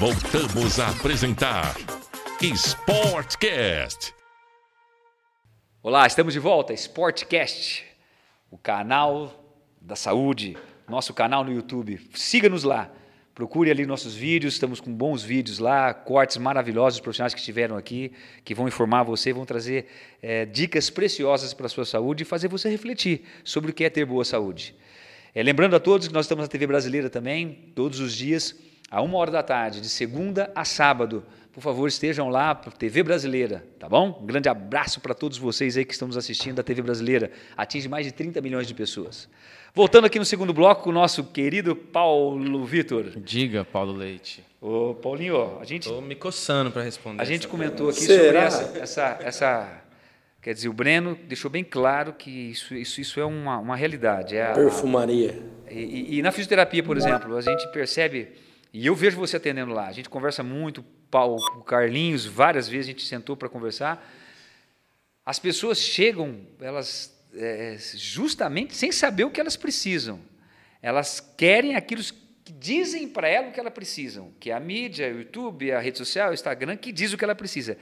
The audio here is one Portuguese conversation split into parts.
Voltamos a apresentar Sportcast. Olá, estamos de volta, Sportcast, o canal da saúde, nosso canal no YouTube. Siga-nos lá. Procure ali nossos vídeos, estamos com bons vídeos lá, cortes maravilhosos dos profissionais que estiveram aqui, que vão informar você, vão trazer é, dicas preciosas para a sua saúde e fazer você refletir sobre o que é ter boa saúde. É, lembrando a todos que nós estamos na TV Brasileira também, todos os dias, a uma hora da tarde, de segunda a sábado. Por favor, estejam lá para TV Brasileira, tá bom? Um grande abraço para todos vocês aí que estamos assistindo a TV Brasileira. Atinge mais de 30 milhões de pessoas. Voltando aqui no segundo bloco o nosso querido Paulo Vitor. Diga, Paulo Leite. Ô, Paulinho, a gente. Estou me coçando para responder. A gente comentou pergunta. aqui Será? sobre essa, essa, essa, Quer dizer, o Breno deixou bem claro que isso, isso, isso é uma, uma realidade. É a, Perfumaria. E, e, e, na fisioterapia, por exemplo, a gente percebe, e eu vejo você atendendo lá, a gente conversa muito, o Carlinhos, várias vezes a gente sentou para conversar. As pessoas chegam, elas é, justamente sem saber o que elas precisam. Elas querem aquilo que dizem para ela o que elas precisam, que é a mídia, o YouTube, a rede social, o Instagram, que diz o que ela precisa.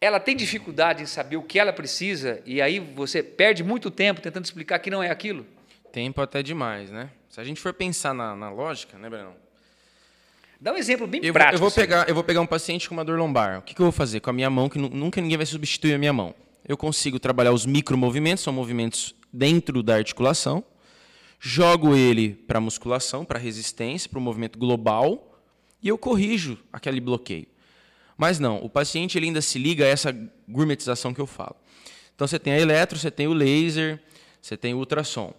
Ela tem dificuldade em saber o que ela precisa e aí você perde muito tempo tentando explicar que não é aquilo? Tempo até demais, né? Se a gente for pensar na, na lógica, né, Breno? Dá um exemplo bem eu prático. eu, vou assim. pegar, eu vou pegar um paciente com uma dor lombar. O que, que eu vou fazer com a minha mão, que nunca ninguém vai substituir a minha mão? Eu consigo trabalhar os micromovimentos, são movimentos dentro da articulação. Jogo ele para musculação, para resistência, para o movimento global, e eu corrijo aquele bloqueio. Mas não, o paciente ele ainda se liga a essa gourmetização que eu falo. Então você tem a eletro, você tem o laser, você tem o ultrassom.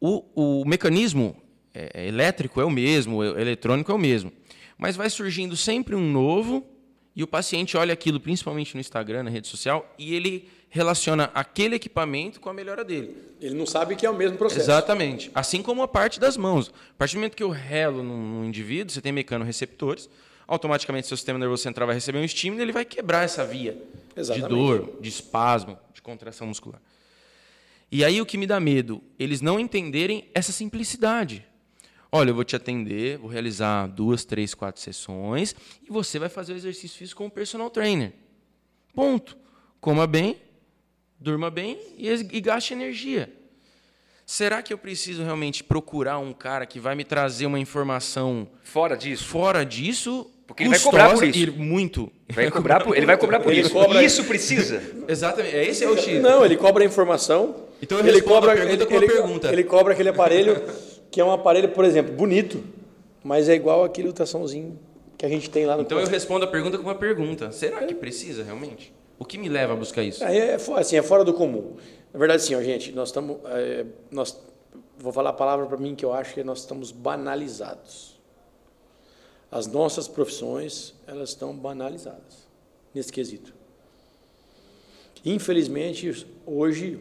O, o mecanismo é, é, elétrico é o mesmo, o eletrônico é o mesmo. Mas vai surgindo sempre um novo e o paciente olha aquilo, principalmente no Instagram, na rede social, e ele relaciona aquele equipamento com a melhora dele. Ele não sabe que é o mesmo processo. Exatamente. Assim como a parte das mãos. A partir do momento que eu relo num, indivíduo, você tem mecanoreceptores, automaticamente seu sistema nervoso central vai receber um estímulo e ele vai quebrar essa via Exatamente. de dor, de espasmo, de contração muscular. E aí o que me dá medo? Eles não entenderem essa simplicidade. Olha, eu vou te atender, vou realizar duas, três, quatro sessões e você vai fazer o exercício físico com o personal trainer. Ponto. Coma bem, durma bem e, e gaste energia. Será que eu preciso realmente procurar um cara que vai me trazer uma informação fora disso? Fora disso, porque ele vai cobrar por isso. muito. Vai cobrar por, ele vai cobrar por ele isso. Cobra... Isso precisa. Exatamente. É esse é o X. Não, ele cobra a informação. Então ele cobra, ele, ele, pergunta. ele cobra aquele aparelho que é um aparelho, por exemplo, bonito, mas é igual aquele ultrassomzinho que a gente tem lá no Então corpo. eu respondo a pergunta com uma pergunta. Será que precisa realmente? O que me leva a buscar isso? É, é, assim, é fora do comum. Na verdade, sim, ó, gente, nós estamos. É, nós, vou falar a palavra para mim que eu acho que nós estamos banalizados. As nossas profissões, elas estão banalizadas nesse quesito. Infelizmente, hoje,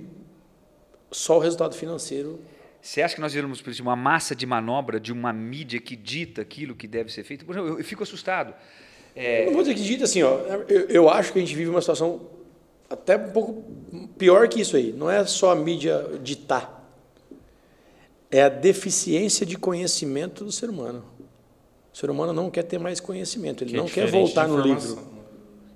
só o resultado financeiro você acha que nós viramos de uma massa de manobra de uma mídia que dita aquilo que deve ser feito? Por exemplo, eu, eu fico assustado. É... Não vou dizer que dita assim, ó, eu, eu, acho que a gente vive uma situação até um pouco pior que isso aí. Não é só a mídia ditar. É a deficiência de conhecimento do ser humano. O ser humano não quer ter mais conhecimento, ele que é não é quer voltar no livro.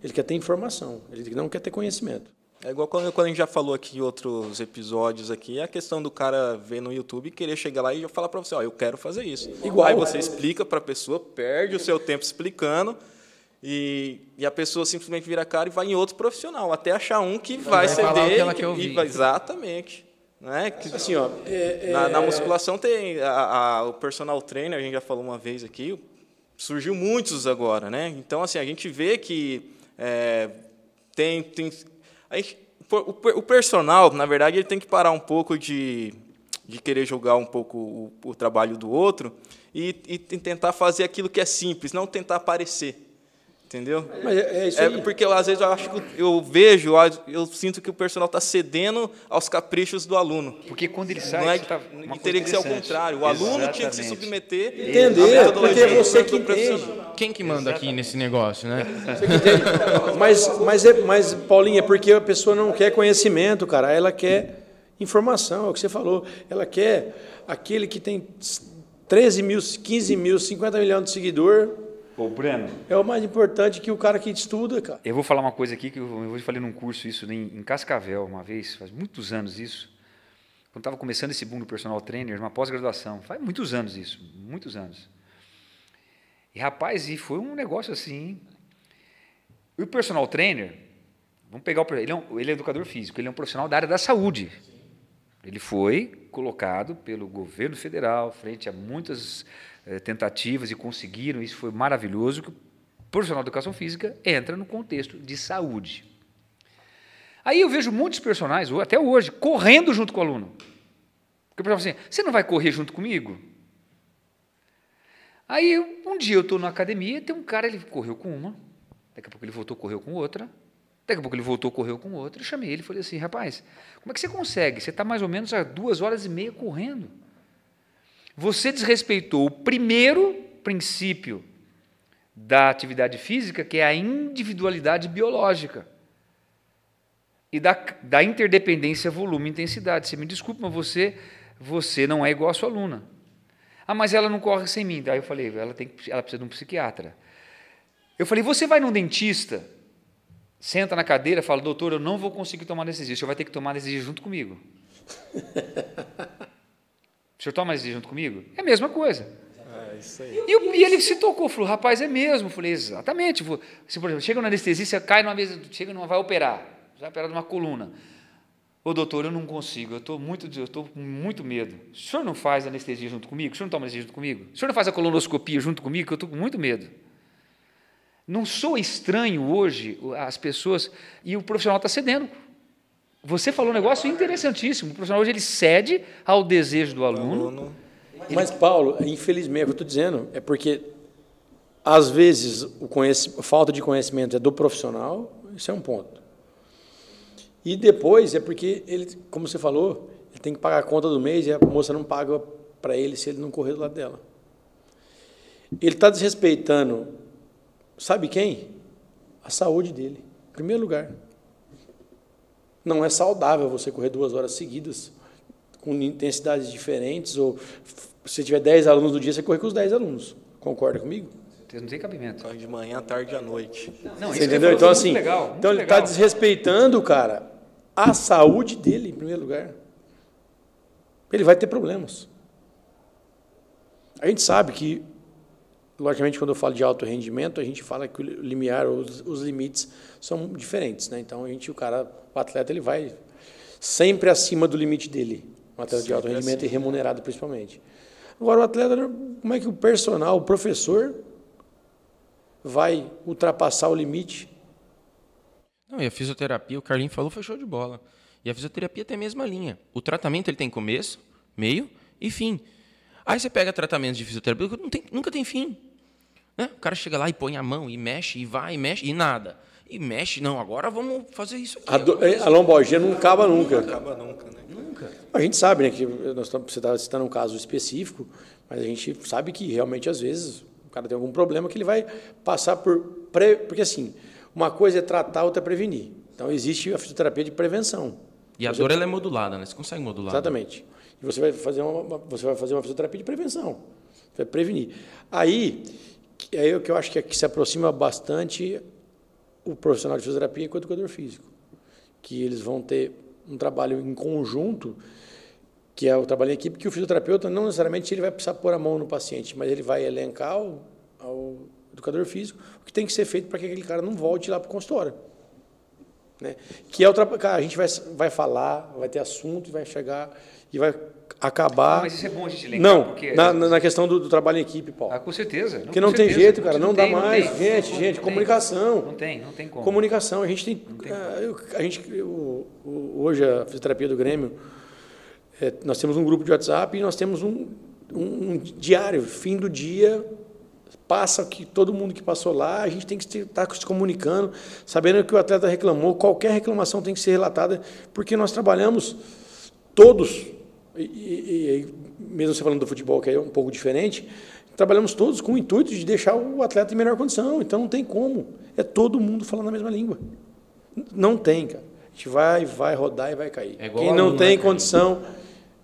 Ele quer ter informação, ele não quer ter conhecimento. É igual quando, quando a gente já falou aqui em outros episódios aqui, a questão do cara ver no YouTube e querer chegar lá e falar para você, ó, eu quero fazer isso. Igual aí você explica para a pessoa, perde o seu tempo explicando e, e a pessoa simplesmente vira a cara e vai em outro profissional, até achar um que vai, vai ceder. que ela quer ouvir. Vai, exatamente. Né? Que, assim, ó, é, na, na, é, musculação tem a, a, o personal trainer, a gente já falou uma vez aqui, surgiu muitos agora, né? Então assim a gente vê que é, tem, tem Gente, o, personal, na verdade, ele tem que parar um pouco de, de querer julgar um pouco o, o trabalho do outro e, e tentar fazer aquilo que é simples, não tentar parecer. Entendeu? Mas é, é isso aí. É porque às vezes eu acho que eu vejo, eu sinto que o personal está cedendo aos caprichos do aluno. Porque quando ele sai, não é, tá teria que ser ao contrário. O aluno Exatamente. tinha que se submeter. Entender, porque é você que entende. Quem que manda Exatamente. aqui nesse negócio, né? Mas, mas, é, mas, Paulinha, é porque a pessoa não quer conhecimento, cara. Ela quer informação, é o que você falou. Ela quer aquele que tem 13 mil, 15 mil, 50 milhões de seguidor Ô, Breno, É o mais importante que o cara que estuda, cara. eu vou falar uma coisa aqui que eu, eu falei num curso isso em, em Cascavel uma vez, faz muitos anos isso. Quando estava começando esse boom do personal trainer, uma pós-graduação, faz muitos anos isso, muitos anos. E rapaz, e foi um negócio assim. O personal trainer, vamos pegar o ele é, um, ele é educador físico, ele é um profissional da área da saúde. Ele foi colocado pelo governo federal frente a muitas tentativas e conseguiram, isso foi maravilhoso, que o profissional de educação física entra no contexto de saúde. Aí eu vejo muitos personagens, até hoje, correndo junto com o aluno. Porque o pessoal fala assim, você não vai correr junto comigo? Aí um dia eu estou na academia, tem um cara, ele correu com uma, daqui a pouco ele voltou, correu com outra, daqui a pouco ele voltou, correu com outra, eu chamei ele e falei assim, rapaz, como é que você consegue? Você está mais ou menos há duas horas e meia correndo. Você desrespeitou o primeiro princípio da atividade física, que é a individualidade biológica e da, da interdependência volume-intensidade. Você me desculpe, mas você, você não é igual a sua aluna. Ah, mas ela não corre sem mim. Aí eu falei, ela, tem, ela precisa de um psiquiatra. Eu falei, você vai num dentista, senta na cadeira, fala, doutor, eu não vou conseguir tomar anestesia, o senhor vai ter que tomar anestesia junto comigo. o senhor toma anestesia junto comigo? É a mesma coisa. É isso aí. E, eu- e ele se tocou, falou, rapaz, é mesmo. Eu falei, exatamente. Se, por exemplo, chega no anestesista, cai numa mesa, chega numa, vai operar, vai operar numa coluna. Ô doutor, eu não consigo, eu estou muito, eu com muito medo. O senhor não faz anestesia junto comigo? O senhor não toma anestesia junto comigo? O senhor não faz a colonoscopia junto comigo? Que eu estou com muito medo. Não sou estranho hoje as pessoas, e o profissional está cedendo. Você falou um negócio interessantíssimo. O profissional hoje ele cede ao desejo do aluno. Aluno, Mas, Paulo, infelizmente, é o que eu estou dizendo, é porque, às vezes, o a falta de conhecimento é do profissional, isso é um ponto. E depois é porque ele, como você falou, ele tem que pagar a conta do mês e a moça não paga para ele se ele não correr do lado dela. Ele está desrespeitando, sabe quem? A saúde dele, em primeiro lugar. Não é saudável você correr duas horas seguidas, com intensidades diferentes, ou se você tiver 10 alunos no dia, você corre com os 10 alunos. Concorda comigo? Não tem cabimento. corre de manhã, tarde e à noite. Não, isso Você que entendeu? ele Então, falou assim, legal, então ele está desrespeitando, cara, a saúde dele, em primeiro lugar. Ele vai ter problemas. A gente sabe que, logicamente, quando eu falo de alto rendimento, a gente fala que o limiar, os, os limites são diferentes, né? Então, a gente, o cara, o atleta, ele vai sempre acima do limite dele. Um atleta de alto Sempre rendimento e remunerado, principalmente. Agora, o atleta, como é que o personal, o professor, vai ultrapassar o limite Não, e a fisioterapia, o Carlinho falou, foi show de bola. E a fisioterapia tem a mesma linha. O tratamento ele tem começo, meio e fim. Aí você pega tratamentos de fisioterapia que não tem- nunca tem fim. Né? O cara chega lá e põe a mão, e mexe, e vai, e mexe, e nada. E mexe, não, agora vamos fazer isso aqui. A, do- a lombalgia não acaba nunca. Acaba nunca, né? A gente sabe, né, que nós estamos, você está citando um caso específico, mas a gente sabe que realmente às vezes o cara tem algum problema que ele vai passar por pré, porque assim, uma coisa é tratar, outra é prevenir. Então existe a fisioterapia de prevenção. E a dor ela é modulada, né? Você consegue modular. Exatamente. E você vai fazer uma, você vai fazer uma fisioterapia de prevenção, vai prevenir. Aí, é o que eu acho que, é que se aproxima bastante o profissional de fisioterapia com o educador físico, que eles vão ter um trabalho em conjunto, que é o trabalho em equipe, que o fisioterapeuta não necessariamente ele vai precisar pôr a mão no paciente, mas ele vai elencar ao, ao educador físico o que tem que ser feito para que aquele cara não volte lá para o consultório. Né? Que é outra, cara, a gente vai, vai falar, vai ter assunto, vai chegar e vai acabar. Mas isso é bom a gente lembrar, Não, porque- na, na questão do, do trabalho em equipe, Paulo. Ah, com certeza. Porque não tem jeito, cara, não dá mais. tem. Gente, Não gente, tem. comunicação. Não tem, não tem como. Comunicação, a gente tem. ah, eu- a gente, o- hoje, a fisioterapia do Grêmio, é, nós temos um grupo de WhatsApp e nós temos um, um- um diário, fim do dia, passa que todo mundo que passou lá, a gente tem que estar se comunicando, sabendo que o atleta reclamou, qualquer reclamação tem que ser relatada, porque nós trabalhamos todos, e, e- e mesmo você falando do futebol, que é um pouco diferente, trabalhamos todos com o intuito de deixar o atleta em melhor condição, então não tem como, é todo mundo falando a mesma língua. Não tem, cara. A gente vai, vai rodar e vai cair. É Quem não tem né, condição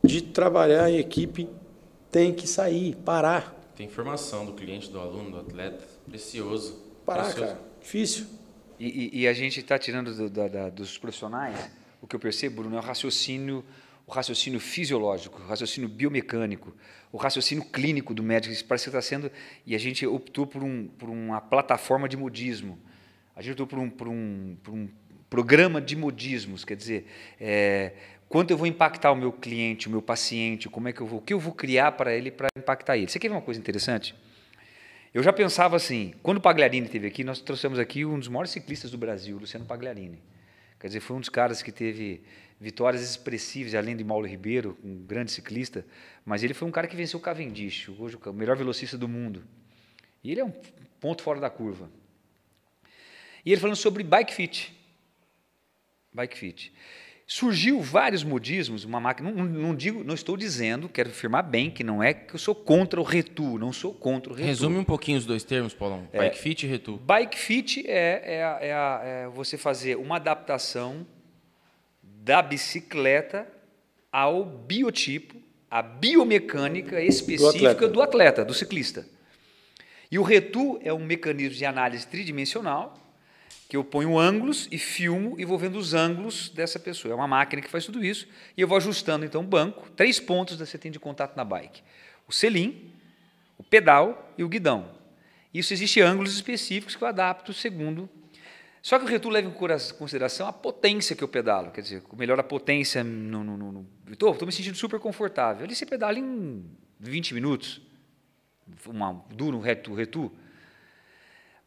de trabalhar em equipe tem que sair, parar. Tem informação do cliente, do aluno, do atleta. Precioso. Parar, Precioso. cara. Difícil. E, e- e a gente está tirando do- da- da- dos profissionais, o que eu percebo, Bruno, é o raciocínio, o raciocínio fisiológico, o raciocínio biomecânico, o raciocínio clínico do médico. Isso parece que está sendo. E a gente optou por, um, por uma plataforma de modismo. A gente optou por um, por um, por um programa de modismos, quer dizer, é, quanto eu vou impactar o meu cliente, o meu paciente, como é que eu vou, o que eu vou criar para ele para impactar ele. Você quer ver uma coisa interessante? Eu já pensava assim, quando o Pagliarini esteve aqui, nós trouxemos aqui um dos maiores ciclistas do Brasil, Luciano Pagliarini. Quer dizer, foi um dos caras que teve vitórias expressivas, além de Paulo Ribeiro, um grande ciclista, mas ele foi um cara que venceu o Cavendish, hoje o melhor velocista do mundo. E ele é um ponto fora da curva. E ele falando sobre bike fit. Bike fit. Surgiu vários modismos, uma máquina. Não, não digo, não estou dizendo, quero afirmar bem que não é que eu sou contra o retu, não sou contra o retu. Resume um pouquinho os dois termos, Paulão. É. Bike fit e retu. Bike fit é, é, é é você fazer uma adaptação da bicicleta ao biotipo, à biomecânica específica atleta. do atleta, do ciclista. E o retu é um mecanismo de análise tridimensional que eu ponho ângulos e filmo e vou vendo os ângulos dessa pessoa. É uma máquina que faz tudo isso e eu vou ajustando então o banco. Três pontos você tem de contato na bike: o selim, o pedal e o guidão. Isso existe ângulos específicos que eu adapto segundo. Só que o retu leva em consideração a potência que eu pedalo, quer dizer, melhora a potência no. no, no, no... Estou me sentindo super confortável. Ali você pedala em 20 minutos, uma, duro um retu, retu.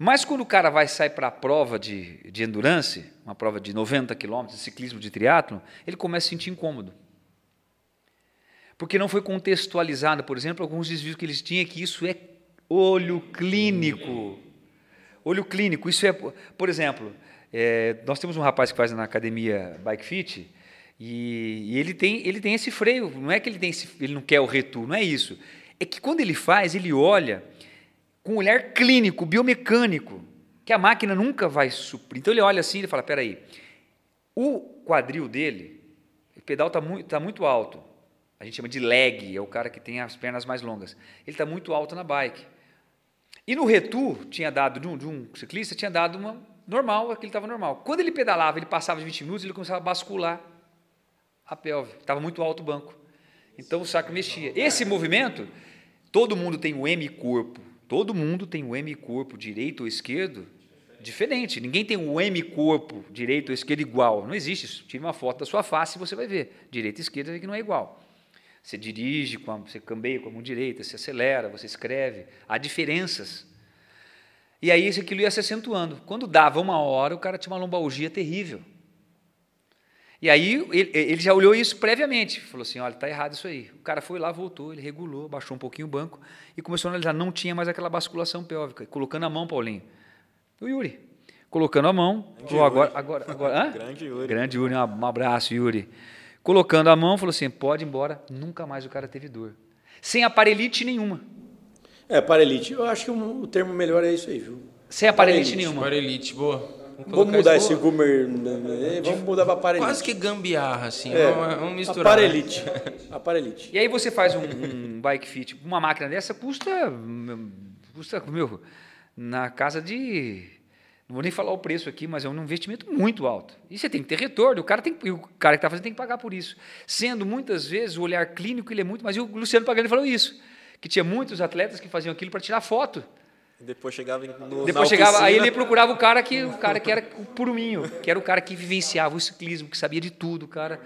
Mas quando o cara vai sair para a prova de, de endurance, uma prova de 90 quilômetros, de ciclismo de triatlon, ele começa a se sentir incômodo. Porque não foi contextualizado, por exemplo, alguns desvios que eles tinham, que isso é olho clínico. Olho clínico, isso é, por exemplo, é, nós temos um rapaz que faz na academia Bike Fit, e, e ele, tem, ele tem esse freio, não é que ele, tem esse, ele não quer o retu, não é isso. É que quando ele faz, ele olha com um olhar clínico, biomecânico, que a máquina nunca vai suprir. Então ele olha assim e fala: peraí, o quadril dele, o pedal está muito, tá muito alto. A gente chama de leg, é o cara que tem as pernas mais longas. Ele está muito alto na bike. E no retu, tinha dado, de um, de um ciclista, tinha dado uma normal, aquele estava normal. Quando ele pedalava, ele passava de 20 minutos, ele começava a bascular a pelve. Estava muito alto o banco. Então o saco mexia. Esse movimento, todo mundo tem o M corpo. Todo mundo tem o M corpo, direito ou esquerdo, diferente. Ninguém tem o M corpo, direito ou esquerdo igual. Não existe isso. Tire uma foto da sua face e você vai ver. Direita e esquerda que não é igual. Você dirige, com a, você cambeia com a mão direita, você acelera, você escreve. Há diferenças. E aí isso aquilo ia se acentuando. Quando dava uma hora, o cara tinha uma lombalgia terrível. E aí ele, ele já olhou isso previamente, falou assim, olha, está errado isso aí. O cara foi lá, voltou, ele regulou, baixou um pouquinho o banco e começou a analisar, não tinha mais aquela basculação pélvica, colocando a mão, Paulinho. O Yuri, colocando a mão, falou, agora, agora, agora, hã? Grande Yuri. Grande Yuri, um abraço, Yuri. Colocando a mão, falou assim, pode ir embora, nunca mais o cara teve dor. Sem aparelite nenhuma. É, parelite. Eu acho que o, termo melhor é isso aí, viu? Sem aparelite Parelite, nenhuma. Para elite, boa. Vamos mudar esse Gumer. né, Vamos mudar para parelite. Quase que gambiarra, assim. É, Vamos, vamos misturar. né? Aparelite. Aparelite. E aí você faz um, um bike fit, uma máquina dessa custa, custa, meu, na casa de, não vou nem falar o preço aqui, mas é um investimento muito alto. E você tem que ter retorno, o cara, tem, e o cara que está fazendo tem que pagar por isso. Sendo muitas vezes o olhar clínico ele é muito, mas o Luciano Pagani falou isso, que tinha muitos atletas que faziam aquilo para tirar foto. Depois chegava no, Depois chegava, oficina, aí ele procurava o cara que o cara que era o puruminho, que era o cara que vivenciava o ciclismo, que sabia de tudo, o cara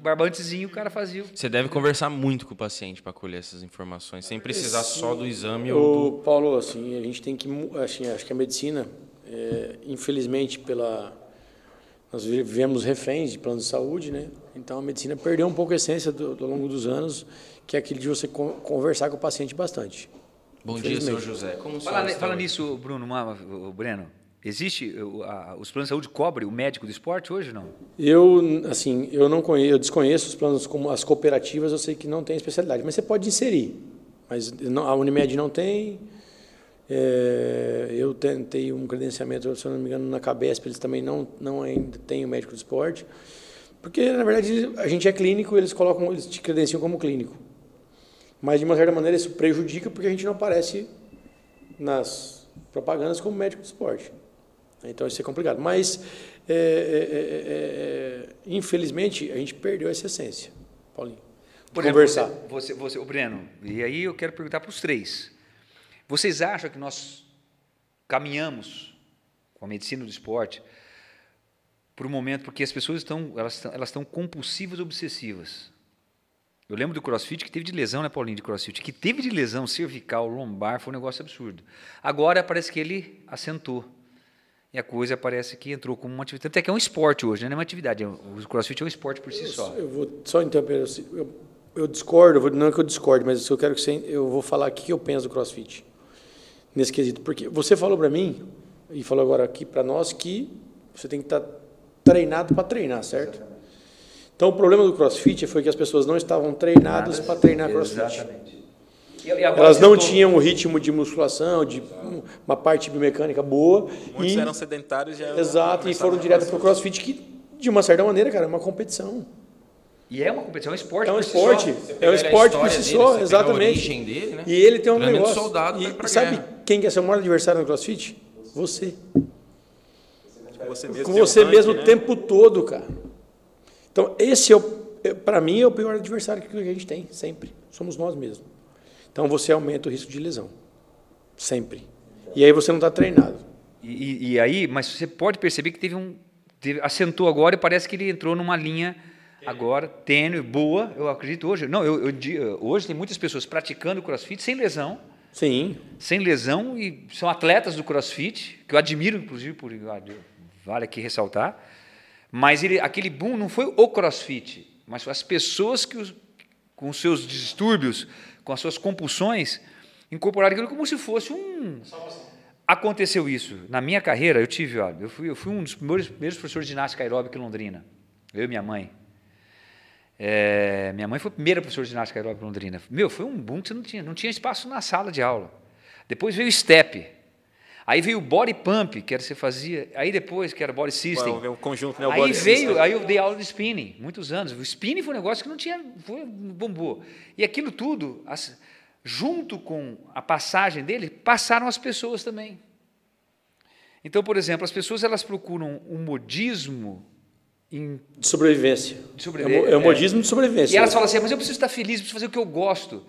barbantezinho, o cara fazia. o- Você deve conversar muito com o paciente para colher essas informações, sem precisar só do exame ou do... O Paulo, assim, a gente tem que, assim, acho que a medicina, é, infelizmente, pela nós vivemos reféns de planos de saúde, né? Então a medicina perdeu um pouco a essência do, ao longo dos anos, que é aquilo de você con- conversar com o paciente bastante. Bom dia, Infelizmente. José. Como Fala, senhor fala nisso, Bruno, uma- o Breno. Existe a- os planos de saúde cobrem o médico do esporte hoje ou não? Eu, assim, eu não conheço, eu desconheço os planos como as cooperativas, eu sei que não tem especialidade, mas você pode inserir. Mas não- a Unimed não tem. É, eu tentei um credenciamento, se eu não me engano, na Cabesp, eles também não, não ainda têm o médico do esporte. Porque, na verdade, a gente é clínico, eles colocam, eles te credenciam como clínico. Mas, de uma certa maneira, isso prejudica porque a gente não aparece nas propagandas como médico de esporte. Então, isso é complicado. Mas, é, é, é, infelizmente, a gente perdeu essa essência, Paulinho. Por conversar. Você, você, você, o Breno, e aí eu quero perguntar para os três. Vocês acham que nós caminhamos com a medicina do esporte por um momento, porque as pessoas estão, elas estão, elas estão compulsivas, obsessivas. Eu lembro do CrossFit que teve de lesão, né, Paulinho, de CrossFit, que teve de lesão cervical, lombar, foi um negócio absurdo. Agora parece que ele assentou. E a coisa parece que entrou como uma atividade. Até que é um esporte hoje, né? não é uma atividade. O CrossFit é um esporte por si só. Eu vou só interromper. Eu, eu discordo, não é que eu discordo, mas eu quero que você, eu vou falar o que eu penso do CrossFit nesse quesito. Porque você falou para mim, e falou agora aqui para nós, que você tem que estar tá treinado para treinar, certo? Exatamente. Então, o problema do CrossFit foi que as pessoas não estavam treinadas para treinar CrossFit. Exatamente. E, e Elas não tinham o ritmo de musculação, de uma parte biomecânica boa. Muitos e, eram sedentários já. Exato, e foram direto para o CrossFit, que, de uma certa maneira, cara, é uma competição. E é uma competição, é um esporte É um por esporte, si é um esporte por si dele, só, você exatamente. Dele, né? E ele tem um Treinamento negócio. soldado e pra sabe guerra. quem que é seu maior adversário no CrossFit? Você. Você mesmo Com um você ranking, mesmo o né? tempo todo, cara. Então, esse é o, para mim é o pior adversário que a gente tem, sempre. Somos nós mesmos. Então, você aumenta o risco de lesão. Sempre. E aí você não está treinado. E, e- e aí, mas você pode perceber que teve um. teve- assentou agora e parece que ele entrou numa linha agora, tênue, boa, eu acredito hoje. Não, eu, eu di- hoje tem muitas pessoas praticando crossfit sem lesão, Sim. sem lesão, e são atletas do crossfit, que eu admiro, inclusive, por vale aqui ressaltar. Mas ele, aquele boom não foi o crossfit, mas foi as pessoas que, os- com seus distúrbios, com as suas compulsões, incorporaram aquilo como se fosse um. Aconteceu isso. Na minha carreira, eu tive, ó, eu, fui, eu fui um dos primeiros, primeiros professores de ginástica aeróbica em Londrina. Eu e minha mãe. É, minha mãe foi a primeira professora de ginástica aeróbica em Londrina. Meu, foi um boom que você não tinha, não tinha espaço na sala de aula. Depois veio o step. Aí veio o body pump, que era você fazia. Aí depois, que era body system. Ué, o conjunto, né? O Aí body veio, system. aí eu dei aula de spinning, muitos anos. O spinning foi um negócio que não tinha, foi, bombou. E aquilo tudo, as- junto com a passagem dele, passaram as pessoas também. Então, por exemplo, as pessoas elas procuram um modismo em De sobrevivência. De É, o é é. modismo de sobrevivência. e elas falam assim, mas eu preciso estar feliz, eu preciso fazer o que eu gosto.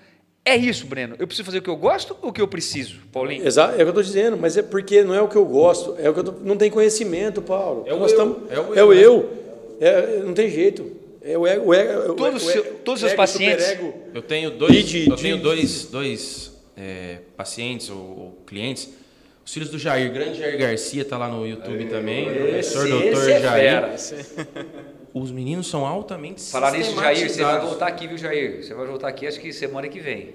É isso, Breno. Eu preciso fazer o que eu gosto ou o que eu preciso, Paulinho? Exato, é o que eu estou dizendo, mas é porque não é o que eu gosto, é o que eu tô, não tem conhecimento, Paulo. É o Nós eu, tamo- é o é eu, o né? eu. É, não tem jeito. É o ego, o ego, é o seu- ego- todos os seus pacientes-. Eu tenho dois, de- eu tenho de- dois, dois é, pacientes ou, ou clientes. Os filhos do Jair, grande Jair Garcia tá lá no YouTube também. Professor doutor é Jair. fera. Os meninos são altamente Falar nisso, Jair, você vai voltar aqui, viu, Jair? Você vai voltar aqui, acho que semana que vem.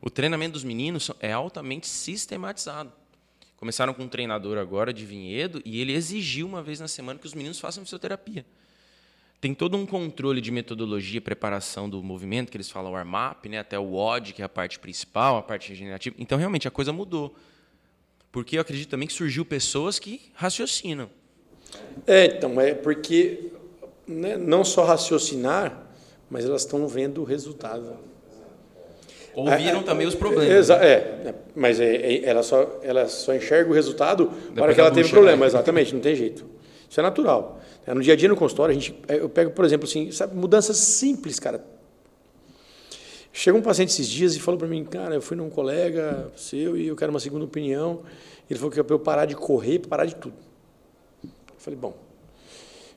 O treinamento dos meninos é altamente sistematizado. Começaram com um treinador agora de Vinhedo e ele exigiu uma vez na semana que os meninos façam fisioterapia. Tem todo um controle de metodologia, preparação do movimento, que eles falam warm-up, né, até o WOD, que é a parte principal, a parte regenerativa. Então, realmente, a coisa mudou. Porque eu acredito também que surgiu pessoas que raciocinam. É, então, é porque né, não só raciocinar, mas elas estão vendo o resultado. Ouviram também os problemas. Exa é, é, mas é, é- ela, só, ela só enxerga o resultado para Depois que ela teve bucha, problema, né? exatamente, não tem jeito. Isso é natural. É, No dia a dia no consultório, a gente, é, eu pego, por exemplo, assim, sabe, mudanças simples, cara. Chegou um paciente esses dias e falou para mim, cara, eu fui num colega seu e eu quero uma segunda opinião. Ele falou que é para eu parar de correr, parar de tudo. Eu falei, bom.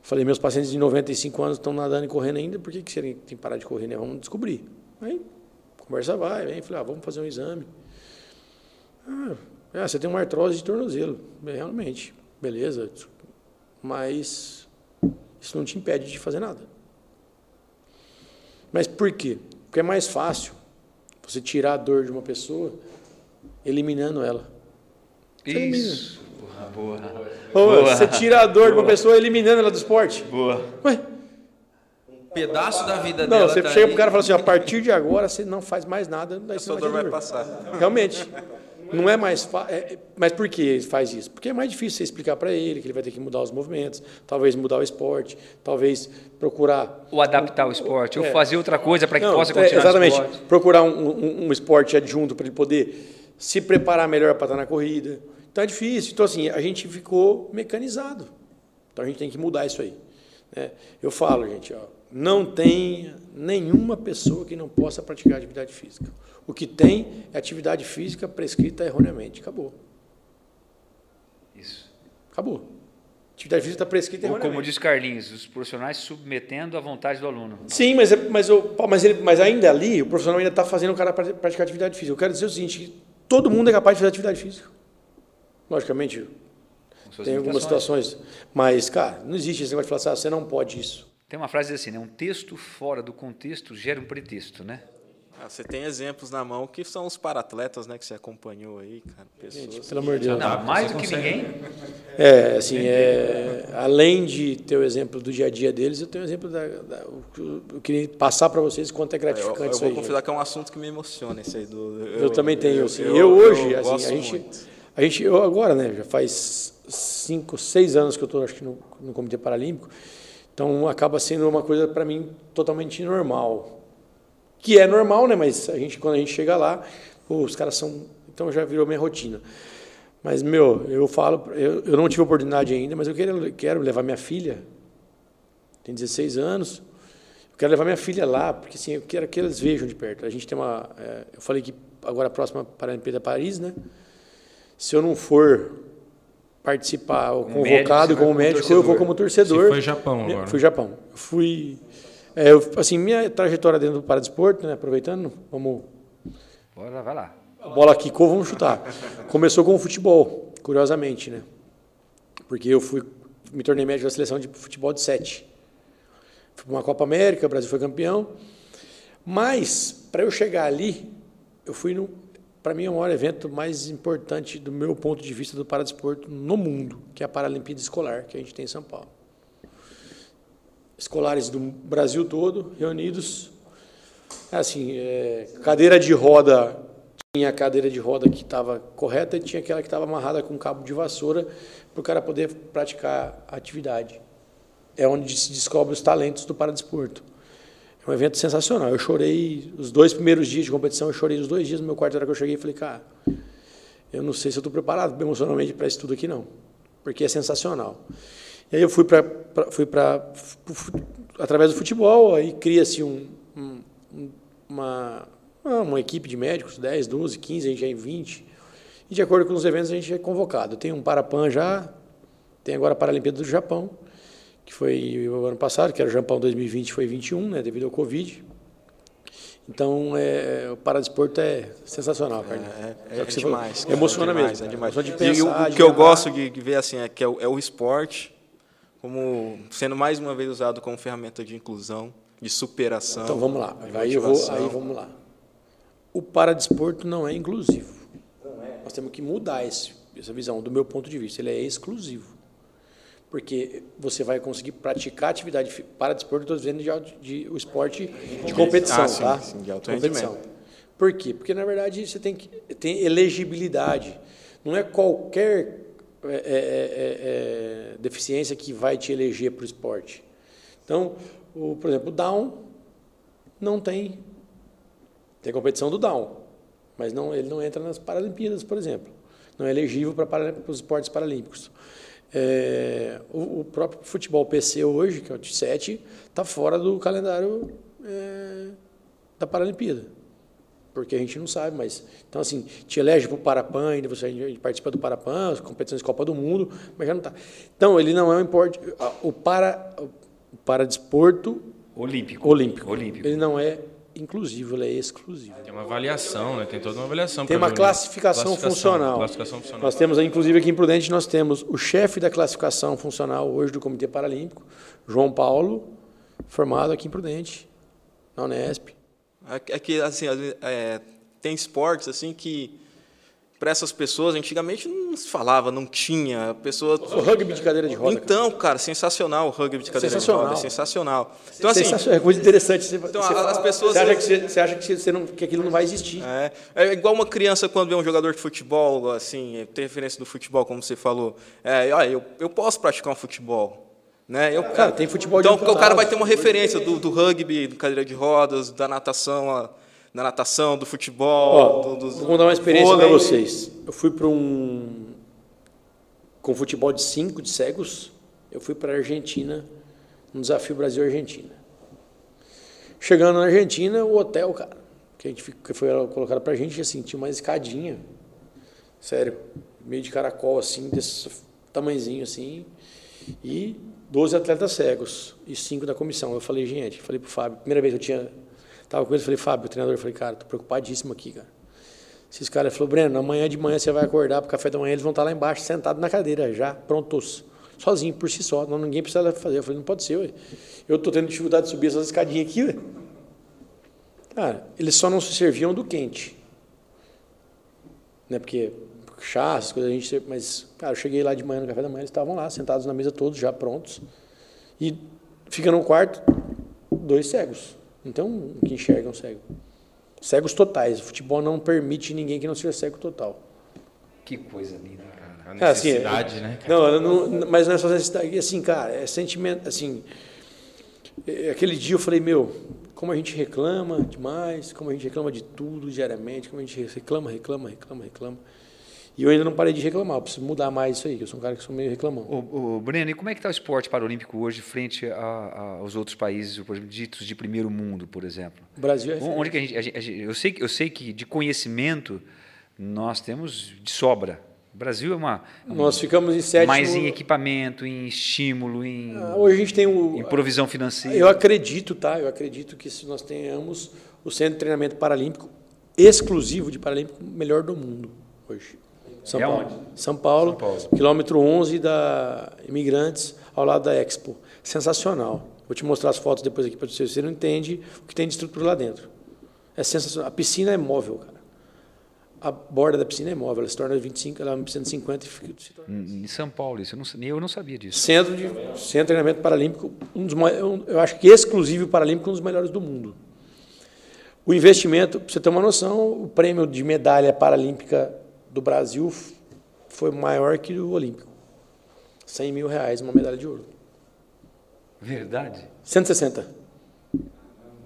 Falei, meus pacientes de 95 anos estão nadando e correndo ainda, por que, que você tem que parar de correr? Né? Vamos descobrir. Aí, conversa vai, vem. Falei, ah, vamos fazer um exame. Ah, é, você tem uma artrose de tornozelo. Realmente, beleza. Mas isso não te impede de fazer nada. Mas por quê? Porque é mais fácil você tirar a dor de uma pessoa eliminando ela. Isso. Boa, boa. Ou Boa. você tira a dor de uma pessoa eliminando ela do esporte. Boa. Ué, Um pedaço da vida não, dela você tá chega ali. pro cara e fala assim, a partir de agora você não faz mais nada, daí A sua não dor vai dor. passar. Realmente. Não é mais fácil. É, mas por que ele faz isso? Porque é mais difícil você explicar para ele que ele vai ter que mudar os movimentos, talvez mudar o esporte, talvez procurar. Ou adaptar o esporte, ou É. fazer outra coisa para que Não, possa é, continuar Exatamente. o esporte. Procurar um, um, um esporte adjunto para ele poder se preparar melhor para estar na corrida. Então é difícil. Então, assim, a gente ficou mecanizado. Então a gente tem que mudar isso aí. né? Eu falo, gente, ó, não tem nenhuma pessoa que não possa praticar atividade física. O que tem é atividade física prescrita erroneamente. Acabou. Isso. Acabou. Atividade física está prescrita Ou como diz Carlinhos, os profissionais submetendo à vontade do aluno. Sim, mas, mas, eu, mas, ele, mas ainda ali, o profissional ainda está fazendo o cara pra- praticar atividade física. Eu quero dizer o seguinte, todo mundo é capaz de fazer atividade física. Logicamente, tem algumas limitações. situações, mas, cara, não existe esse negócio de falar assim, ah, você não pode isso. Tem uma frase assim, né? Um texto fora do contexto gera um pretexto, né? Ah, você tem exemplos na mão que são os paratletas, né, que você acompanhou aí, cara. Pessoas. Gente, pelo amor de Deus. Não, mais do que ninguém. É, assim, é, além de ter o exemplo do dia a dia deles, eu tenho o exemplo da... da o que eu, eu queria passar para vocês quanto é eu, gratificante eu isso vou aí. confessar que é um assunto que me emociona esse aí do. Eu, também tenho, assim. Eu, hoje, eu assim, gosto a gente, muito. A gente, eu agora, né, já faz cinco, seis anos que eu estou, acho que no, no Comitê Paralímpico, então acaba sendo uma coisa para mim totalmente normal, que é normal, né, mas a gente quando a gente chega lá, pô, os caras são, então já virou minha rotina. Mas meu, eu falo, eu, eu não tive oportunidade ainda, mas eu quero, quero levar minha filha, tem 16 anos. Eu quero levar minha filha lá, porque assim, eu quero que eles vejam de perto. A gente tem uma. é, eu falei que agora a próxima Paralimpíada é Paris, né? Se eu não for participar ou Como convocado médico, como como médico, eu vou como torcedor. Você foi Japão agora. Fui Japão. Eu fui. é, eu, assim, minha trajetória dentro do paradesporto, né? Aproveitando, vamos. Bora, vai lá. A bola quicou, vamos chutar. Começou com o futebol, curiosamente, né? Porque eu fui, me tornei médico da seleção de futebol de sete. Fui para uma Copa América, o Brasil foi campeão. Mas, para eu chegar ali, eu fui no. Para mim, é o maior evento mais importante do meu ponto de vista do paradesporto no mundo, que é a Paralimpíada Escolar, que a gente tem em São Paulo. Escolares do Brasil todo reunidos. Assim, é, cadeira de roda tinha a cadeira de roda que estava correta e tinha aquela que estava amarrada com cabo de vassoura para o cara poder praticar a atividade. É onde se descobre os talentos do paradesporto. É um evento sensacional. Eu chorei os dois primeiros dias de competição, eu chorei os dois dias no meu quarto, na hora que eu cheguei, e falei, cara, eu não sei se eu estou preparado emocionalmente para isso tudo aqui, não. Porque é sensacional. E aí eu fui para fui para através do futebol, aí cria-se um, um- um- uma uma equipe de médicos, 10, 12, 15, a gente já em 20. E de acordo com os eventos a gente é convocado. Tem um Parapan já, tem agora a Paralimpíada do Japão, que foi o ano passado, que era o Japão 2020, foi 21, né, devido ao Covid. Então, é, o paradesporto é sensacional. É, É é, o que você demais. cara, Emociona é demais, mesmo. É demais. De E o- pensar, o, que eu gosto de, de ver assim é que é o, é o esporte como sendo mais uma vez usado como ferramenta de inclusão, de superação. Então vamos lá. Aí, eu vou, aí vamos lá. O paradesporto não é inclusivo. Nós temos que mudar esse, essa visão, do meu ponto de vista. Ele é exclusivo. Porque você vai conseguir praticar atividade fi- paradesporto, estou dizendo de, de- o esporte de competição, Ah, sim, tá? sim, de alto competição. Por quê? Porque, na verdade, você tem que tem elegibilidade. Não é qualquer é, é, é, é, deficiência que vai te eleger para o esporte. Então, o, por exemplo, o Down não tem. Tem competição do Down, mas não, ele não entra nas Paralimpíadas, por exemplo. Não é elegível para, para os esportes paralímpicos. É, o, o próprio futebol PC hoje, que é o de 7, está fora do calendário é, da Paralimpíada. Porque a gente não sabe, mas. Então, assim, te elege para o Parapan, ainda você participa do Parapan, as competições de Copa do Mundo, mas já não está. Então, ele não é um importe. O para, o paradesporto Olímpico. olímpico. Olímpico. Ele não é inclusivo, ele é exclusivo. Tem uma avaliação, né? Tem toda uma avaliação. Tem uma ver o- classificação, funcional. Classificação funcional. Nós temos, inclusive, aqui em Prudente, nós temos o chefe da classificação funcional hoje do Comitê Paralímpico, João Paulo, formado aqui em Prudente, na Unesp. É que- que assim, é, tem esportes assim que para essas pessoas, antigamente não se falava, não tinha. Pessoa... O rugby de cadeira de roda. Então, cara, sensacional o rugby de cadeira de roda. Sensacional. Então, assim, Sensacional, é coisa interessante. Você, Então, você as pessoas- Você acha que, você, você acha que, você não, que aquilo não vai existir. É, é igual uma criança quando vê um jogador de futebol, assim, tem referência do futebol, como você falou. É, olha, eu, eu posso praticar um futebol. Né? Eu, Cara, tem futebol de Então o cara vai ter uma referência do, do rugby, do cadeira de rodas, da natação, a- da natação, do futebol, Ó, do, dos- vou contar uma experiência para vocês. Eu fui para um. Com futebol de cinco, de cegos, eu fui para a Argentina, um desafio Brasil-Argentina. Chegando na Argentina, o hotel, cara, que, a gente, que foi colocado para a gente, assim, tinha uma escadinha, sério, meio de caracol, assim, desse tamanhozinho, assim, e 12 atletas cegos e cinco da comissão. Eu falei, gente, falei pro Fábio, primeira vez que eu tinha, tava com ele, falei, Fábio, o treinador, falei, cara, tô preocupadíssimo aqui, cara. Esses caras falou, Breno, amanhã de manhã você vai acordar pro café da manhã, eles vão estar lá embaixo, sentados na cadeira, já, prontos, sozinho, por si só, não, ninguém precisa fazer. Eu falei, não pode ser, ué. Eu tô tendo dificuldade de subir essas escadinhas aqui, ué. Cara, eles só não se serviam do quente. Né, porque chá, essas coisas a gente. Mas, cara, eu cheguei lá de manhã no café da manhã, eles estavam lá, sentados na mesa todos, já prontos. E fica num quarto, dois cegos. Então, que enxergam cego. Cegos totais. O futebol não permite ninguém que não seja cego total. Que coisa linda, cara. A Cara, assim, necessidade, né? Não, eu não, mas não é só necessidade. Assim, cara, é sentimento. Assim, é, aquele dia eu falei, meu, como a gente reclama demais, como a gente reclama de tudo diariamente, como a gente reclama, reclama, reclama, reclama. E eu ainda não parei de reclamar, eu preciso mudar mais isso aí, que eu sou um cara que sou meio reclamão. Ô, ô, Breno, e como é que está o esporte paralímpico hoje frente a- a- aos outros países, por exemplo, ditos de primeiro mundo, por exemplo? O Brasil é Onde que a gente, a gente- eu, sei, que- eu sei que de conhecimento nós temos de sobra. O Brasil é uma é um- Nós ficamos em sétimo. mais em equipamento, em estímulo, em, Ah, Hoje a gente tem o. em provisão financeira. Eu acredito, tá? Eu acredito que se nós tenhamos o centro de treinamento paralímpico exclusivo de paralímpico melhor do mundo hoje. São É Paulo. São Paulo, São Paulo. quilômetro 11 da Imigrantes, ao lado da Expo. Sensacional. Vou te mostrar as fotos depois aqui para você. Você não entende o que tem de estrutura lá dentro. É sensacional. A piscina é móvel, cara. A borda da piscina é móvel. Ela se torna 25, ela é uma piscina de 50 e fica, se torna Em São Paulo, isso eu não, eu não sabia disso. Centro de, centro de treinamento paralímpico, um dos um- eu acho que exclusivo paralímpico, um dos melhores do mundo. O investimento, para você ter uma noção, o prêmio de medalha paralímpica do Brasil foi maior que o olímpico. 100 mil reais, uma medalha de ouro. Verdade. 160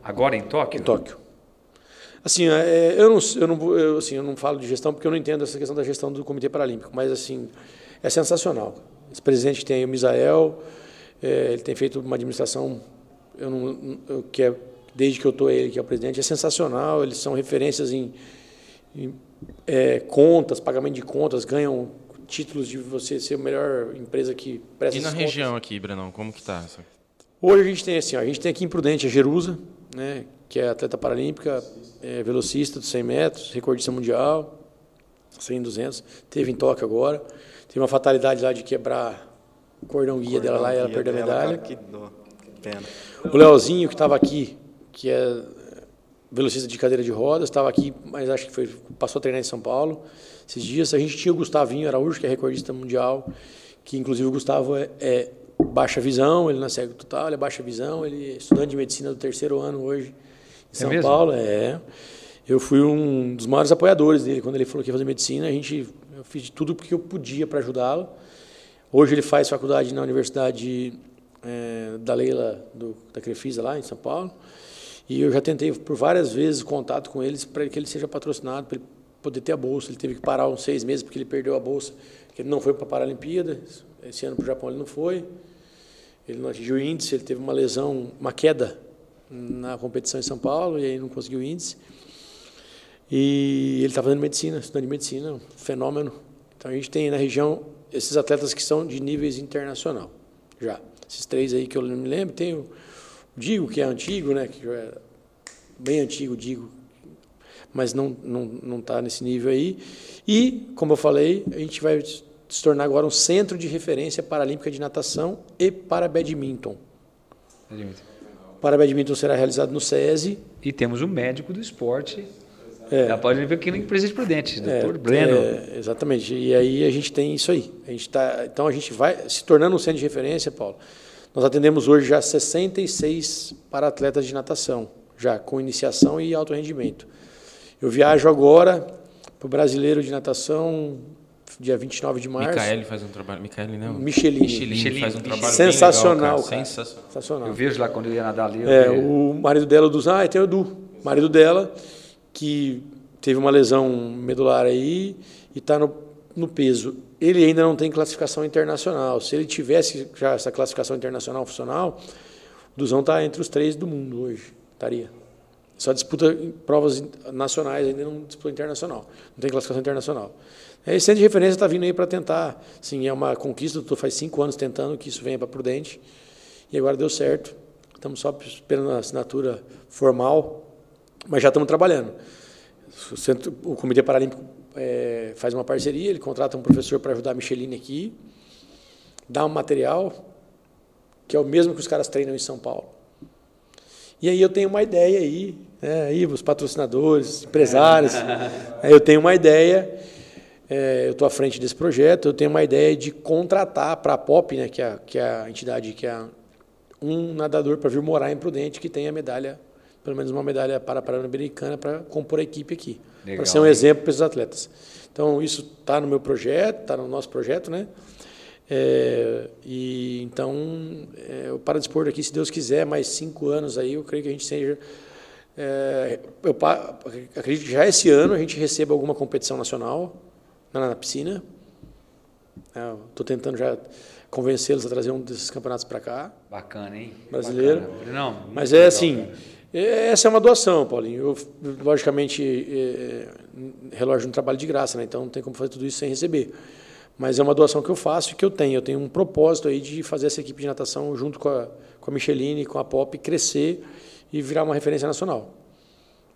Agora em Tóquio? em Tóquio. Assim, é, eu, não, eu, não, eu, assim, eu não falo de gestão porque eu não entendo essa questão da gestão do Comitê Paralímpico, mas assim, é sensacional. Esse presidente que tem o Misael, é, ele tem feito uma administração eu não, eu, que é, desde que eu estou ele que é o presidente, é sensacional. Eles são referências em, em, é, contas, pagamento de contas, ganham títulos de você ser a melhor empresa que presta E na contas. região aqui, Brenão, como que tá? Hoje a gente tem assim, ó, a gente tem aqui em Prudente a Jerusa, né, que é atleta paralímpica, é, velocista dos 100 metros, recordista mundial, 100 e 200, teve em Tóquio agora, teve uma fatalidade lá de quebrar o cordão guia dela lá e ela perdeu a medalha. cara, que dó, que pena. O Leozinho, que estava aqui, que é velocista de cadeira de rodas, estava aqui, mas acho que foi, passou a treinar em São Paulo esses dias. A gente tinha o Gustavinho Araújo, que é recordista mundial, que inclusive o Gustavo é, é baixa visão, ele não é cego total, ele é baixa visão, ele é estudante de medicina do terceiro ano hoje em São mesmo? Paulo. É. Eu fui um dos maiores apoiadores dele quando ele falou que ia fazer medicina. A gente, eu fiz de tudo porque eu podia para ajudá-lo. Hoje ele faz faculdade na Universidade eh, da Leila, do, da Crefisa, lá em São Paulo. E eu já tentei por várias vezes contato com eles para que ele seja patrocinado, para ele poder ter a bolsa. Ele teve que parar uns seis meses porque ele perdeu a bolsa, porque ele não foi para a Paralimpíada. Esse ano para o Japão ele não foi. Ele não atingiu o índice, ele teve uma lesão, uma queda na competição em São Paulo e aí não conseguiu o índice. E ele está fazendo medicina, estudando medicina, um fenômeno. Então a gente tem na região esses atletas que são de níveis internacional, já. Esses três aí que eu não me lembro, tem o Digo, que é antigo, né, que é bem antigo, Digo, mas não não não está nesse nível aí. E, como eu falei, a gente vai se tornar agora um centro de referência paralímpica de natação e para badminton. Para badminton será realizado no SESI, E temos o médico do esporte É. Já pode vir aqui no Presidente Prudente, doutor é, Breno. É, exatamente. E aí a gente tem isso aí. A gente tá, então a gente vai se tornando um centro de referência, Paulo. Nós atendemos hoje já 66 para atletas de natação, já com iniciação e alto rendimento. Eu viajo agora para o brasileiro de natação dia 29 de março. Micaele faz um trabalho. Micaele não. Michelin. Michelin, faz um trabalho sensacional, legal, cara. Sensacional. sensacional. Eu vejo lá quando eu ia nadar ali. É, o marido dela, o Duz, ah, tem o Edu, marido dela, que teve uma lesão medular aí e está no, no peso. Ele ainda não tem classificação internacional. Se ele tivesse já essa classificação internacional funcional, o Duzão está entre os três do mundo hoje. Estaria. Só disputa provas nacionais, ainda não disputa internacional. Não tem classificação internacional. Esse centro de referência está vindo aí para tentar. Sim, é uma conquista. Estou faz cinco anos tentando que isso venha para Prudente. E agora deu certo. Estamos só esperando a assinatura formal, mas já estamos trabalhando. O, centro, o Comitê Paralímpico é, faz uma parceria, ele contrata um professor para ajudar a Micheline aqui, dá um material que é o mesmo que os caras treinam em São Paulo. E aí eu tenho uma ideia aí, né, aí os patrocinadores, empresários, eu tenho uma ideia, é, eu estou à frente desse projeto, eu tenho uma ideia de contratar para a POP, né, que, é, que é a entidade que é um nadador para vir morar em Prudente que tenha medalha, pelo menos uma medalha para Pan-Americana para compor a equipe aqui para ser um exemplo para esses atletas. Então, isso está no meu projeto, está no nosso projeto, né? É, e então, é, o Paradesporto aqui, se Deus quiser, mais cinco anos aí, eu creio que a gente seja. É, eu acredito que já esse ano a gente receba alguma competição nacional na, na piscina. Estou tentando já convencê-los a trazer um desses campeonatos para cá. Bacana, hein? Brasileiro. Bacana. Não, Mas é assim. Essa é uma doação, Paulinho. Eu, logicamente, é, relógio não trabalho de graça, né? então não tem como fazer tudo isso sem receber. Mas é uma doação que eu faço e que eu tenho. Eu tenho um propósito aí de fazer essa equipe de natação junto com a, com a Micheline, com a Pop, crescer e virar uma referência nacional.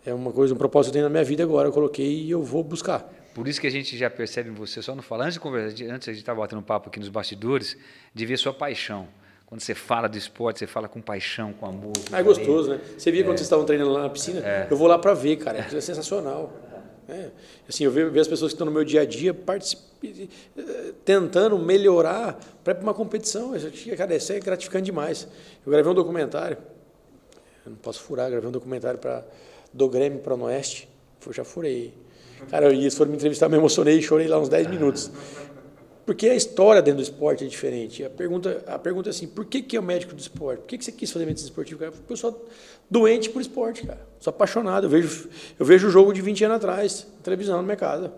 É uma coisa, um propósito que eu tenho na minha vida agora, eu coloquei e eu vou buscar. Por isso que a gente já percebe em você, só não fala, antes de conversar, antes a gente estava batendo um papo aqui nos bastidores, de ver sua paixão. Quando você fala do esporte, você fala com paixão, com amor. Com ah, é gostoso, né? Você via é. quando vocês estavam treinando lá na piscina? É. Eu vou lá para ver, cara. É sensacional. É. Assim, eu vejo, as pessoas que estão no meu dia a dia tentando melhorar para uma competição. Isso, cara, isso é gratificante demais. Eu gravei um documentário. Eu não posso furar, gravei um documentário para do Grêmio para o Oeste. Eu já furei. Cara, e eles foram me entrevistar, me emocionei, chorei lá uns 10 minutos. Porque a história dentro do esporte é diferente. A pergunta, a pergunta é assim, por que, que é o médico do esporte? Por que, que você quis fazer medicina esportiva? Porque eu sou doente por esporte, cara. Sou apaixonado. Eu vejo, eu vejo o jogo de 20 anos atrás, televisão na minha casa.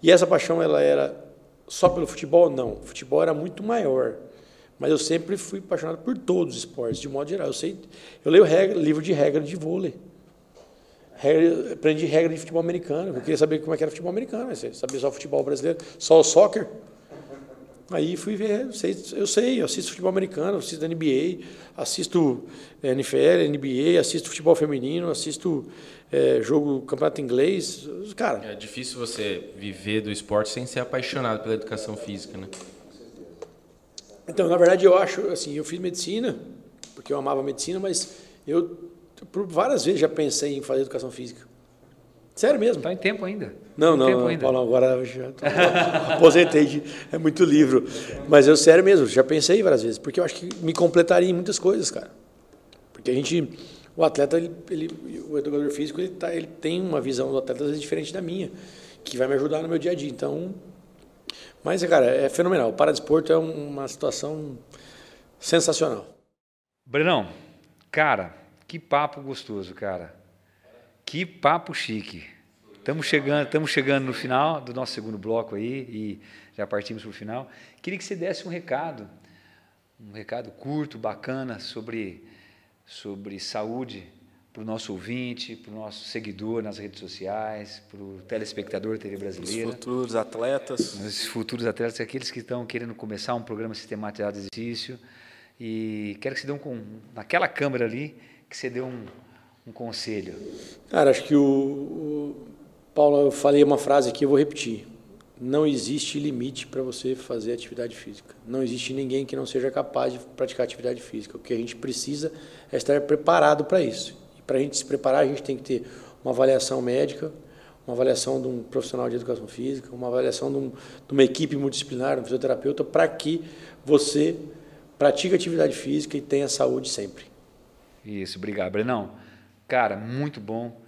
E essa paixão, ela era só pelo futebol? Não. O futebol era muito maior. Mas eu sempre fui apaixonado por todos os esportes, de modo geral. Eu, sei, eu leio regra, livro de regra de vôlei. Regra, aprendi regra de futebol americano. Eu queria saber como é que era futebol americano. Mas sabia só futebol brasileiro, só o soccer. Aí fui ver, sei, eu sei, eu assisto futebol americano, assisto NBA, assisto é, NFL, NBA, assisto futebol feminino, assisto é, jogo campeonato inglês. Cara. É difícil você viver do esporte sem ser apaixonado pela educação física, né? Então, na verdade, eu acho, assim, eu fiz medicina, porque eu amava medicina, mas eu por várias vezes já pensei em fazer educação física. Sério mesmo. Está em tempo ainda. Não, tá não, tempo não ainda. Paulo, agora já tô, aposentei, de, é muito livro. Mas eu, sério mesmo, já pensei várias vezes, porque eu acho que me completaria em muitas coisas, cara. Porque a gente, o atleta, ele, ele o educador físico, ele, tá, ele tem uma visão do atleta às vezes diferente da minha, que vai me ajudar no meu dia a dia. Então, mas, cara, é fenomenal. O paradesporto é uma situação sensacional. Brenão, cara, que papo gostoso, cara. Que papo chique. Estamos chegando, estamos chegando no final do nosso segundo bloco aí e já partimos para o final. Queria que você desse um recado, um recado curto, bacana sobre sobre saúde para o nosso ouvinte, para o nosso seguidor nas redes sociais, para o telespectador TV brasileira. Os futuros atletas. Os futuros atletas, aqueles que estão querendo começar um programa sistematizado de exercício. E quero que você dê um, naquela câmera ali, que você deu um, um conselho? Cara, acho que o, o, Paulo, eu falei uma frase aqui, eu vou repetir. Não existe limite para você fazer atividade física. Não existe ninguém que não seja capaz de praticar atividade física. O que a gente precisa é estar preparado para isso. E para a gente se preparar, a gente tem que ter uma avaliação médica, uma avaliação de um profissional de educação física, uma avaliação de, um, de uma equipe multidisciplinar, um fisioterapeuta, para que você pratique atividade física e tenha saúde sempre. Isso, obrigado, Brenão. Cara, muito bom.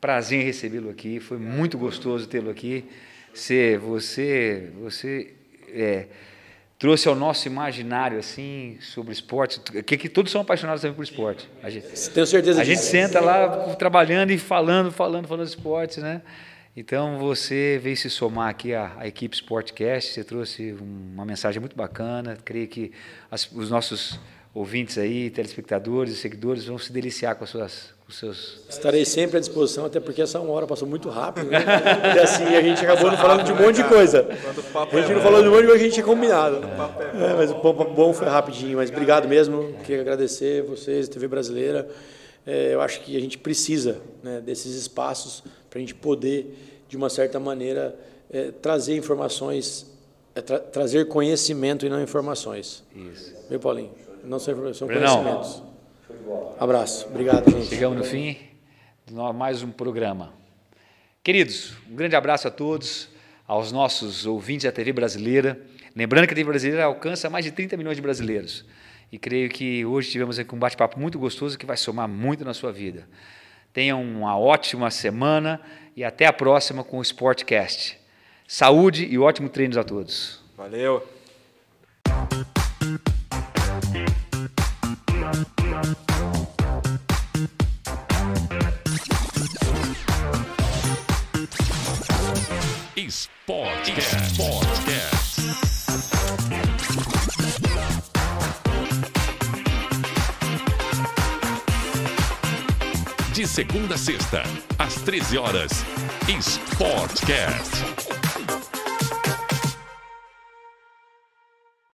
Prazer em recebê-lo aqui. Foi muito gostoso tê-lo aqui. Você, você, você é, trouxe ao nosso imaginário assim sobre esporte, que, que todos são apaixonados também por esporte. A gente, Tenho certeza a disso. gente senta lá trabalhando e falando, falando, falando de esportes, né? Então você veio se somar aqui à, à equipe Sportcast, você trouxe uma mensagem muito bacana. Creio que as, os nossos ouvintes aí, telespectadores e seguidores vão se deliciar com, as suas, com os seus. Estarei sempre à disposição, até porque essa uma hora passou muito rápido, né? E assim, a gente acabou não falando de um monte de coisa. A gente não falou de um monte de coisa que a gente tinha combinado. É, mas o papo bom foi rapidinho, mas obrigado mesmo. Queria agradecer vocês, TV Brasileira. É, eu acho que a gente precisa né, desses espaços para a gente poder, de uma certa maneira, é, trazer informações, é, tra trazer conhecimento e não informações. Isso. Meu Paulinho, não são informações, são Brenão. conhecimentos. Abraço, obrigado, gente. Chegamos no fim de mais um programa. Queridos, um grande abraço a todos, aos nossos ouvintes da TV Brasileira. Lembrando que a TV Brasileira alcança mais de 30 milhões de brasileiros. E creio que hoje tivemos aqui um bate-papo muito gostoso que vai somar muito na sua vida. Tenham uma ótima semana e até a próxima com o Sportcast. Saúde e ótimo treinos a todos. Valeu. Sportcast. Sportcast. De segunda a sexta, às 13 horas. Sportcast.